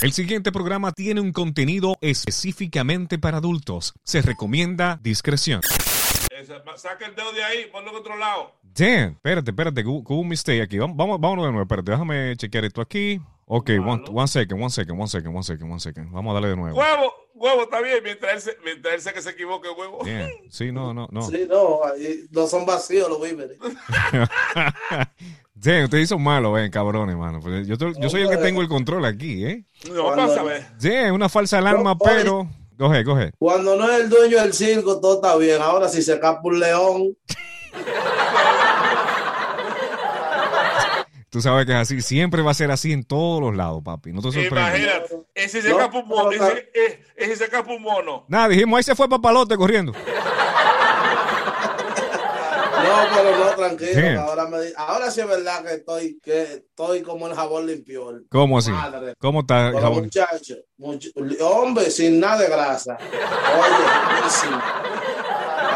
El siguiente programa tiene un contenido específicamente para adultos. Se recomienda discreción. Saca el dedo de ahí, ponlo en otro lado. Damn, espérate, espérate, que hubo un mistake aquí. Vamos, vamos, vámonos de nuevo, espérate, déjame chequear esto aquí. Ok, one, one second, one second, one second, one second, one second. Vamos a darle de nuevo. Huevo, huevo, está bien. Mientras él, se, mientras él sé que se equivoque, huevo. Damn. Sí, no, no, no. Sí, no, ahí no son vacíos los víveres. Damn, ustedes son malos, ven, cabrones, mano. Pues Yo, to- yo soy el que tengo el control aquí, ¿eh? No, ver. Damn, una falsa alarma, No, pero... Coge, coge. Cuando no es el dueño del circo, todo está bien. Ahora, si se escapa un león, Tú sabes que es así. Siempre va a ser así en todos los lados, papi. No te sorprendas. Imagínate. Ese se escapa un mono. no, no. Ese, eh, ese se escapa un mono. Nada, dijimos, ahí se fue papalote corriendo. No, pero no, tranquilo. Sí. Ahora, me di- ahora sí es verdad que estoy, que estoy como el jabón limpió. ¿Cómo así? Madre. ¿Cómo está, Pero jabón? muchacho, much- hombre, sin nada de grasa. Oye, sí.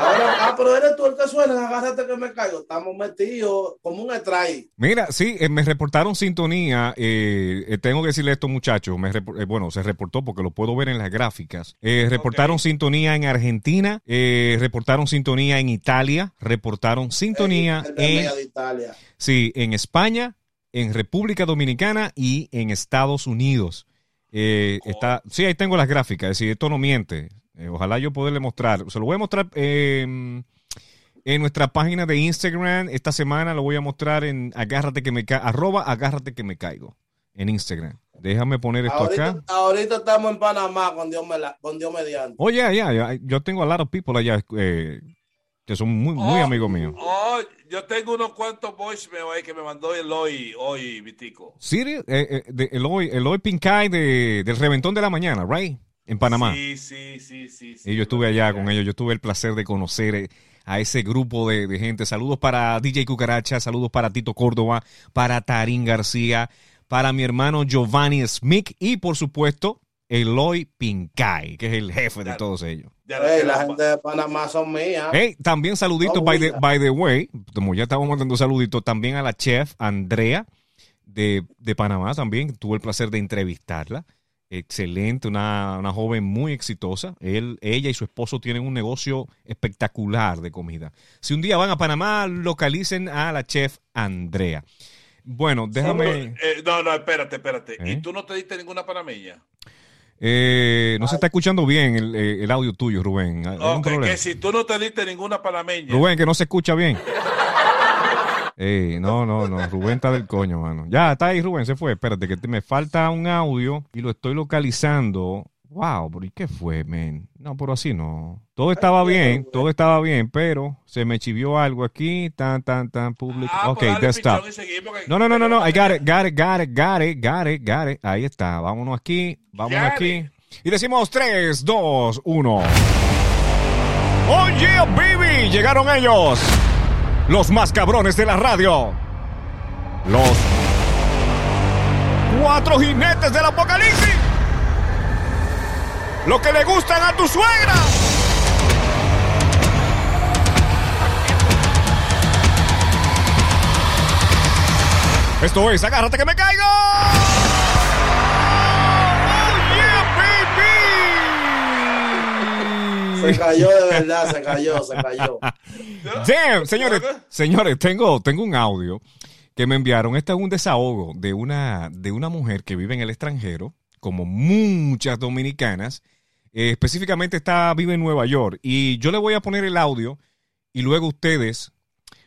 Ahora, ah, pero eres tú el que suena, agárrate que me caigo. Estamos metidos como un strike. Mira, sí, eh, me reportaron sintonía. eh, eh, tengo que decirle a estos muchachos, me eh, bueno, se reportó porque lo puedo ver en las gráficas. Eh, reportaron sintonía en Argentina, eh, reportaron sintonía en Italia, reportaron sintonía El en, de Italia. sí, en España, en República Dominicana y en Estados Unidos. Eh, está, sí, ahí tengo las gráficas, es decir, esto no miente. Eh, ojalá yo poderle mostrar. Se lo voy a mostrar eh, en nuestra página de Instagram. Esta semana lo voy a mostrar en agárrate que me ca arroba agárrate que me caigo en Instagram. Déjame poner esto Ahorita, acá. ahorita estamos en Panamá con Dios, me la- con Dios mediante. Oye, ya, ya, yo tengo a lot of people allá eh, que son muy, muy Oh. amigos míos. Oh, yo tengo unos cuantos voicemail ahí que me mandó el hoy, hoy, Vitico. Siri, eh, eh, de Eloy, Eloy Pincay de, del Reventón de la Mañana, right? En Panamá. Sí, sí, sí, sí. sí Y yo estuve allá con ellos, yo tuve el placer de conocer eh, a ese grupo de, de gente. Saludos para DJ Cucaracha, saludos para Tito Córdoba, para Tarín García, para mi hermano Giovanni Smith y por supuesto Eloy Pincay, que es el jefe de todos ellos. Ya no Ey, queda la gente de Panamá son mías. Hey, también saluditos, Oh, by, the, by the way, como ya estábamos mandando saluditos, también a la chef Andrea de, de Panamá también. Tuve el placer de entrevistarla. Excelente, una, una joven muy exitosa. Él, ella y su esposo tienen un negocio espectacular de comida. Si un día van a Panamá, localicen a la chef Andrea. Bueno, déjame... Eh, no, no, espérate, espérate. ¿Eh? ¿Y tú no te diste ninguna panameña? Eh, no se está escuchando bien el, eh, el audio tuyo, Rubén. ¿Hay algún Ok, problema? que si tú no te diste ninguna panameña. Rubén, que no se escucha bien. Ey, no, no, no, Rubén está del coño, mano. Ya, está ahí, Rubén, se fue. Espérate, que te- me falta un audio y lo estoy localizando. Wow, pero ¿y qué fue, men? No, pero así no. Todo estaba bien, todo estaba bien, pero se me chivió algo aquí, tan, tan, tan público. Ah, ok, pues que- No, no, no, no, no, I got it, got it, got it, got it, got it, got it. Ahí está, vámonos aquí, vámonos Got aquí. Y decimos 3, 2, 1. ¡Oh, yeah, baby! Llegaron ellos. Los más cabrones de la radio. Los cuatro jinetes del apocalipsis. Lo que le gustan a tu suegra. Esto es Agárrate que me caigo. ¡Oh, yeah, baby! Se cayó de verdad, se cayó, se cayó. Damn, señores, señores, tengo, tengo un audio que me enviaron. Este es un desahogo de una, de una mujer que vive en el extranjero, como muchas dominicanas. Eh, específicamente está, vive en Nueva York. Y yo le voy a poner el audio y luego ustedes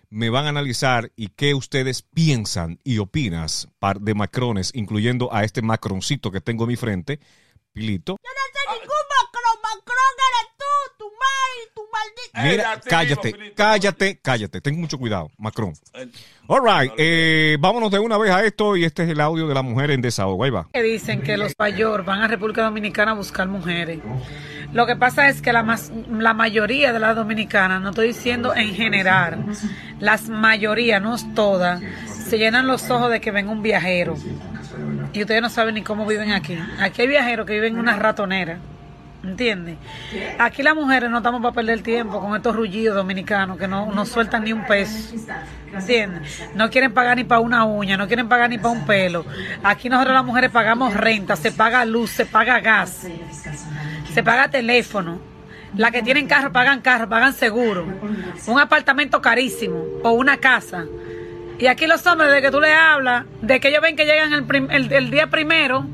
me van a analizar y qué ustedes piensan y opinas par- de Macrones, incluyendo a este Macroncito que tengo en mi frente, Pilito. Mira, cállate, cállate, cállate. Ten mucho cuidado, Macron. All right, eh, vámonos de una vez a esto y este es el audio de la mujer en desahogo. Ahí va. que dicen que los payor van a República Dominicana a buscar mujeres. Lo que pasa es que la, mas- la mayoría de las dominicanas, no estoy diciendo en general, las mayoría, no es todas, se llenan los ojos de que ven un viajero. Y ustedes no saben ni cómo viven aquí. Aquí hay viajeros que viven en una ratonera. ¿Entiendes? Aquí las mujeres no estamos para perder tiempo con estos rullidos dominicanos que no, no sueltan ni un peso. ¿Entiendes? No quieren pagar ni para una uña, no quieren pagar ni para un pelo. Aquí nosotros las mujeres pagamos renta, se paga luz, se paga gas, se paga teléfono. Las que tienen carro pagan carro, pagan seguro. Un apartamento carísimo o una casa. Y aquí los hombres, de que tú le hablas, de que ellos ven que llegan el, el- el día primero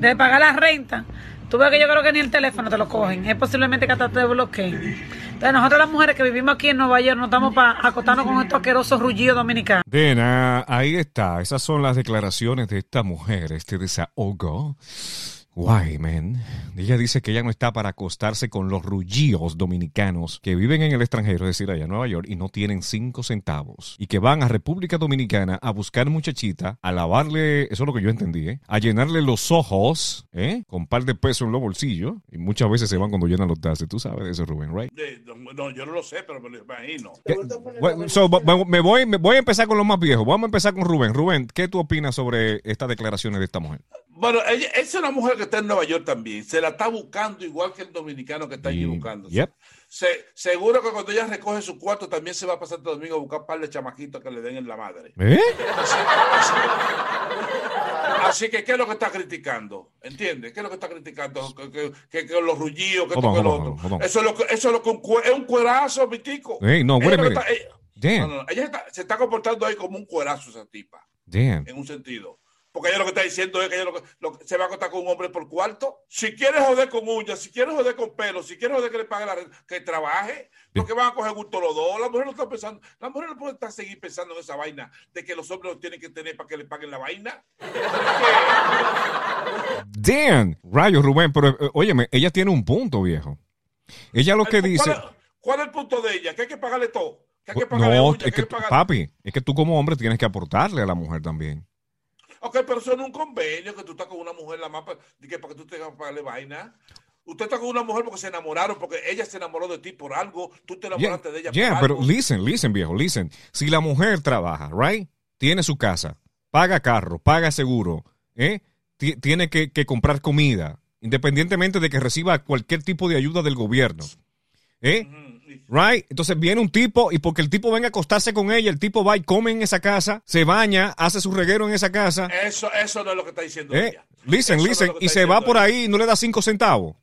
de pagar la renta, tú ves que yo creo que ni el teléfono te lo cogen. Es posiblemente que hasta te bloqueen. Entonces, nosotros las mujeres que vivimos aquí en Nueva York no estamos para acostarnos con estos asquerosos rullidos dominicanos. Bien, ah, ahí está. Esas son las declaraciones de esta mujer, este desahogo. Guay, man. Ella dice que ella no está para acostarse con los rullíos dominicanos que viven en el extranjero, es decir, allá en Nueva York, y no tienen cinco centavos. Y que van a República Dominicana a buscar muchachita, a lavarle, eso es lo que yo entendí, ¿eh? A llenarle los ojos, ¿eh? Con par de pesos en los bolsillos. Y muchas veces se van cuando llenan los taxes. Tú sabes de eso, Rubén, right? De- no, yo no lo sé, pero me lo imagino. So, me, voy, me voy a empezar con los más viejos. Vamos a empezar con Rubén. Rubén, ¿qué tú opinas sobre estas declaraciones de esta mujer? Bueno, ella, esa es una mujer que está en Nueva York también. Se la está buscando igual que el dominicano que está allí yep. Se- seguro que cuando ella recoge su cuarto también se va a pasar todo el domingo a buscar un par de chamaquitos que le den en la madre. ¿Eh? Así que, ¿qué es lo que está criticando? ¿Entiendes? ¿Qué es lo que está criticando? Que, que- que- que los rullidos, que esto, on, que lo on, otro. hold on. Eso es lo que, eso es lo que un es un cuerazo, mi tico. Hey, no, wait a está- ella- no, no, ella está- se está comportando ahí como un cuerazo esa tipa, Damn. en un sentido. Porque ella lo que está diciendo es que ella lo que- lo se va a acostar con un hombre por cuarto. Si quieres joder con uñas, si quieres joder con pelo, si quieres joder que le pague la renta, que trabaje, porque van a coger gusto los dos. La mujer no está pensando, la mujer no puede estar seguir pensando en esa vaina de que los hombres lo tienen que tener para que le paguen la vaina. Damn. Rayos, Rubén, pero eh, óyeme, ella tiene un punto, viejo. Ella lo que ¿Cuál dice... es- ¿Cuál es el punto de ella? Que hay que pagarle todo. Que hay que pagarle No, es que, hay que pagarle- papi, es que tú como hombre tienes que aportarle a la mujer también. Ok, pero eso no es un convenio que tú estás con una mujer la más para que tú tengas que pagarle vaina. Usted está con una mujer porque se enamoraron, porque ella se enamoró de ti por algo, tú te Yeah, enamoraste de ella yeah, por pero algo. listen, listen, viejo, listen. Si la mujer trabaja, right, tiene su casa, paga carro, paga seguro, ¿eh? Ti- tiene que, que comprar comida, independientemente de que reciba cualquier tipo de ayuda del gobierno, ¿eh? Right? Entonces viene un tipo y porque el tipo venga a acostarse con ella, el tipo va y come en esa casa, se baña, hace su reguero en esa casa. Eso, eso no es lo que está diciendo ¿eh? ella. Listen, Eso listen, y se va por ella. ahí y no le da cinco centavos.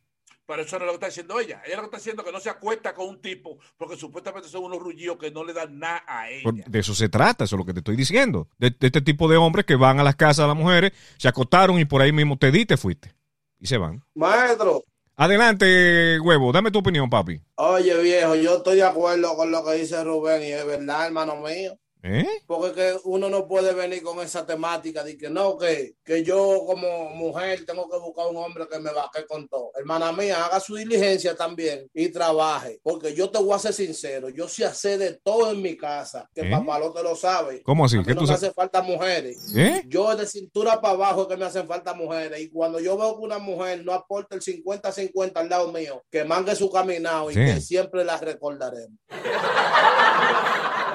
Pero eso no es lo que está diciendo ella. Ella lo que está diciendo es que no se acuesta con un tipo porque supuestamente son unos rullidos que no le dan nada a ella. De eso se trata, eso es lo que te estoy diciendo. De, de este tipo de hombres que van a las casas de las mujeres, se acostaron y por ahí mismo te di, te fuiste. Y se van. Maestro, Adelante, huevo, dame tu opinión, papi. oye viejo, yo estoy de acuerdo con lo que dice Rubén y es verdad, hermano mío. ¿Eh? Porque que uno no puede venir con esa temática de que no, que, que yo como mujer tengo que buscar un hombre que me baje con todo. Hermana mía, haga su diligencia también y trabaje. Porque yo te voy a ser sincero, yo sí hacer de todo en mi casa, que ¿Eh? papá lo te lo sabe. ¿Cómo así? A mí ¿Qué no tú me hace falta mujeres. ¿Eh? Yo de cintura para abajo es que me hacen falta mujeres. Y cuando yo veo que una mujer no aporta el 50-50 al lado mío, que mangue su caminado y que siempre la recordaremos.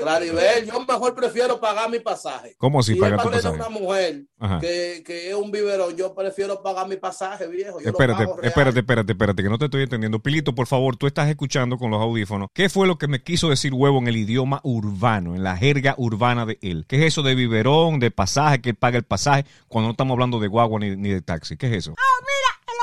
Claribel, yo mejor prefiero pagar mi pasaje. ¿Cómo así si pagar es tu pasaje? una mujer que, que es un vivero, yo prefiero pagar mi pasaje, viejo. Yo lo Espérate, espérate, espérate, espérate, que no te estoy entendiendo. Pilito, por favor, tú estás escuchando con los audífonos. ¿Qué fue lo que me quiso decir huevo en el idioma urbano, en la jerga urbana de él? ¿Qué es eso de biberón, de pasaje, que él paga el pasaje, cuando no estamos hablando de guagua ni, ni de taxi? ¿Qué es eso? Ah, lo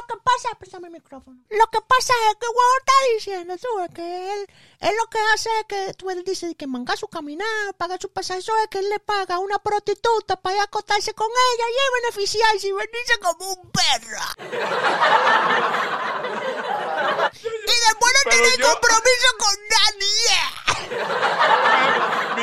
que pasa, préstame el micrófono. Lo que pasa es que Huevo está diciendo, tú, es que él, él lo que hace es que tú él dice que manga su caminar, paga su pasaje, eso es que él le paga a una prostituta para ir a acostarse con ella y él beneficiarse y venirse como un perro. y después no Pero yo- compromiso con nadie.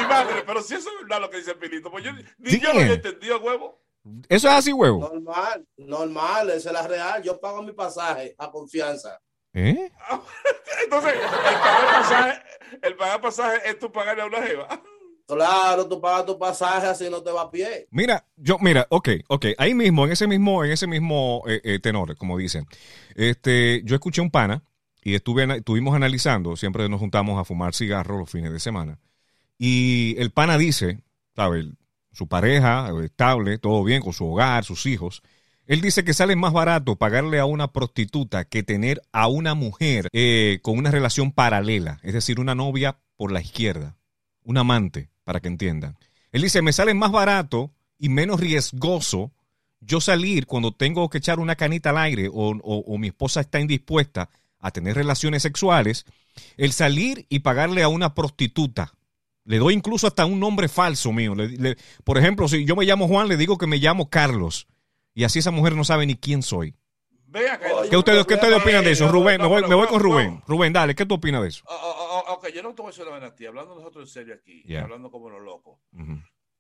Mi madre, pero si eso es verdad lo que dice Pilito, pues yo ni Sí. yo lo había entendido, huevo. ¿Eso es así, huevo? Normal, normal, esa es la real. Yo pago mi pasaje a confianza. ¿Eh? Entonces, el pagar pasaje, el pagar pasaje es tú pagarle a una jeva. Claro, tú pagas tu pasaje así no te va a pie. Mira, yo, mira, ok, ok, ahí mismo, en ese mismo, en ese mismo eh, eh, tenor, como dicen, este, yo escuché un pana y estuve, estuvimos analizando, siempre nos juntamos a fumar cigarros los fines de semana, y el pana dice, ¿sabes? Su pareja, estable, todo bien, con su hogar, sus hijos, Él dice que sale más barato pagarle a una prostituta que tener a una mujer eh, con una relación paralela, es decir, una novia por la izquierda, un amante, para que entiendan. Él dice, me sale más barato y menos riesgoso yo salir cuando tengo que echar una canita al aire o, o- o mi esposa está indispuesta a tener relaciones sexuales, el salir y pagarle a una prostituta. Le doy incluso hasta un nombre falso mío. Le- le- por ejemplo, si yo me llamo Juan, le digo que me llamo Carlos. Y así esa mujer no sabe ni quién soy. Ve acá. Oye, ¿Qué ustedes, ¿qué ustedes opinan de eso? Rubén, no, me voy, me voy no, con no. Rubén. Rubén, dale, ¿qué tú opinas de eso? Ah, ah, ah, ok, yo no te voy a decir una vaina a ti, hablando nosotros en serio aquí, hablando como los locos.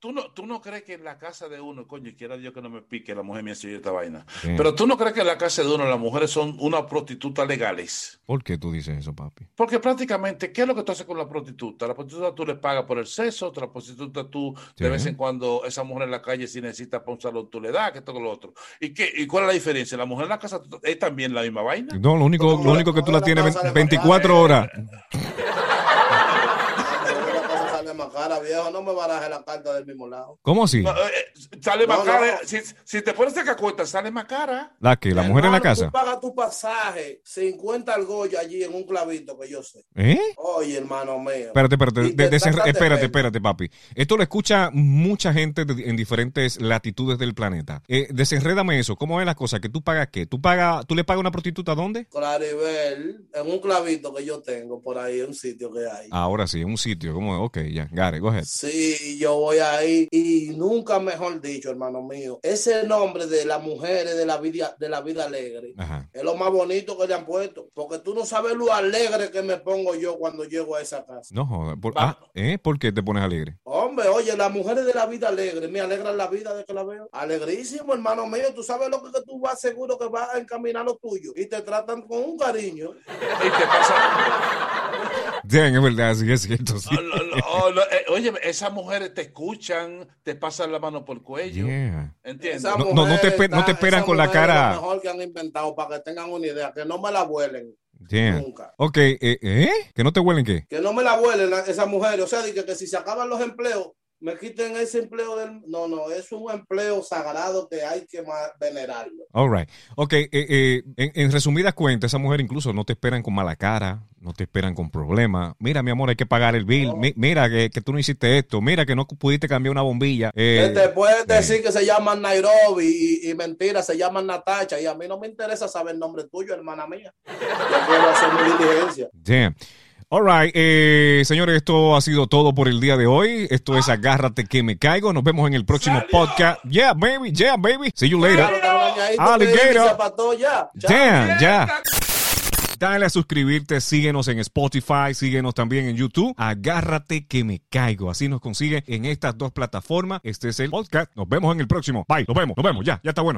¿Tú no, tú no crees que en la casa de uno, coño, y quiera Dios que no me pique la mujer me enseñó esta vaina, Bien. pero tú no crees que en la casa de uno las mujeres son unas prostitutas legales? ¿Por qué tú dices eso, papi? Porque prácticamente, ¿qué es lo que tú haces con la prostituta? La prostituta tú le pagas por el sexo, otra prostituta tú Sí. de vez en cuando esa mujer en la calle si necesita para un salón tú le das, que todo lo otro. ¿Y qué, y cuál es la diferencia? ¿La mujer en la casa es también la misma vaina? No, lo único, lo único que tú la la tienes casa de 24 horas. Cara, viejo. No me baraje la carta del mismo lado. ¿Cómo así? No, eh, eh, sale más No, cara. no. Si, si te pones a sacar cuenta, sale más cara. ¿La que ¿La mujer en la casa? Tú pagas tu pasaje, 50 argollas allí en un clavito que yo sé. ¿Eh? Oye, hermano mío. Espérate, espérate, de- espérate, espérate, papi. Esto lo escucha mucha gente de- en diferentes latitudes del planeta. Eh, desenrédame eso. ¿Cómo es la cosa? ¿Que tú pagas qué? ¿Tú, pagas, ¿Tú le pagas a una prostituta dónde? Claribel, en un clavito que yo tengo por ahí, un sitio que hay. Ahora sí, en un sitio. ¿Cómo es? Ok, ya. Go ahead. Sí, yo voy ahí y nunca mejor dicho, hermano mío. Ese nombre de las mujeres de la vida, de la vida alegre Ajá. es lo más bonito que le han puesto. Porque tú no sabes lo alegre que me pongo yo cuando llego a esa casa. No joda. Por, ah, ¿eh? ¿Por qué te pones alegre? Hombre, oye, las mujeres de la vida alegre me alegran la vida de que la veo. Alegrísimo, hermano mío. Tú sabes lo que, que tú vas seguro que vas a encaminar lo tuyo. Y te tratan con un cariño. Y te pasa. Damn, es verdad, sí es cierto. Sí. Oh, oh, lo- eh, oye, esas mujeres te escuchan, te pasan la mano por el cuello. Yeah. ¿Entiendes? No- no- no te no esperan esa con la cara- Lo mejor que han inventado para que tengan una idea. Que no me la vuelen Damn. nunca. Ok, eh, ¿eh? ¿Que no te huelen qué? Que no me la vuelen la- esas mujeres. O sea, que, que si se acaban los empleos, me quiten ese empleo del. No, no, es un empleo sagrado que hay que venerarlo. All right. Ok, eh, eh, en, en resumidas cuentas, esa mujer incluso no te esperan con mala cara, no te esperan con problemas. Mira, mi amor, hay que pagar el bill. Mi- mira que, que tú no hiciste esto. Mira que no pudiste cambiar una bombilla. Eh, te puedes eh. decir que se llaman Nairobi y, y mentira, se llaman Natacha. Y a mí no me interesa saber el nombre tuyo, hermana mía. Yo quiero hacer mi diligencia. Damn. All right, eh, señores, esto ha sido todo por el día de hoy. Esto es Agárrate que me caigo. Nos vemos en el próximo Salió. podcast. Yeah, baby, yeah, baby. See you later. Alligator. Chao. Damn, ya. Dale a suscribirte, síguenos en Spotify, síguenos también en YouTube. Agárrate que me caigo. Así nos consigue en estas dos plataformas. Este es el podcast. Nos vemos en el próximo. Bye, nos vemos, nos vemos. Ya, ya está bueno.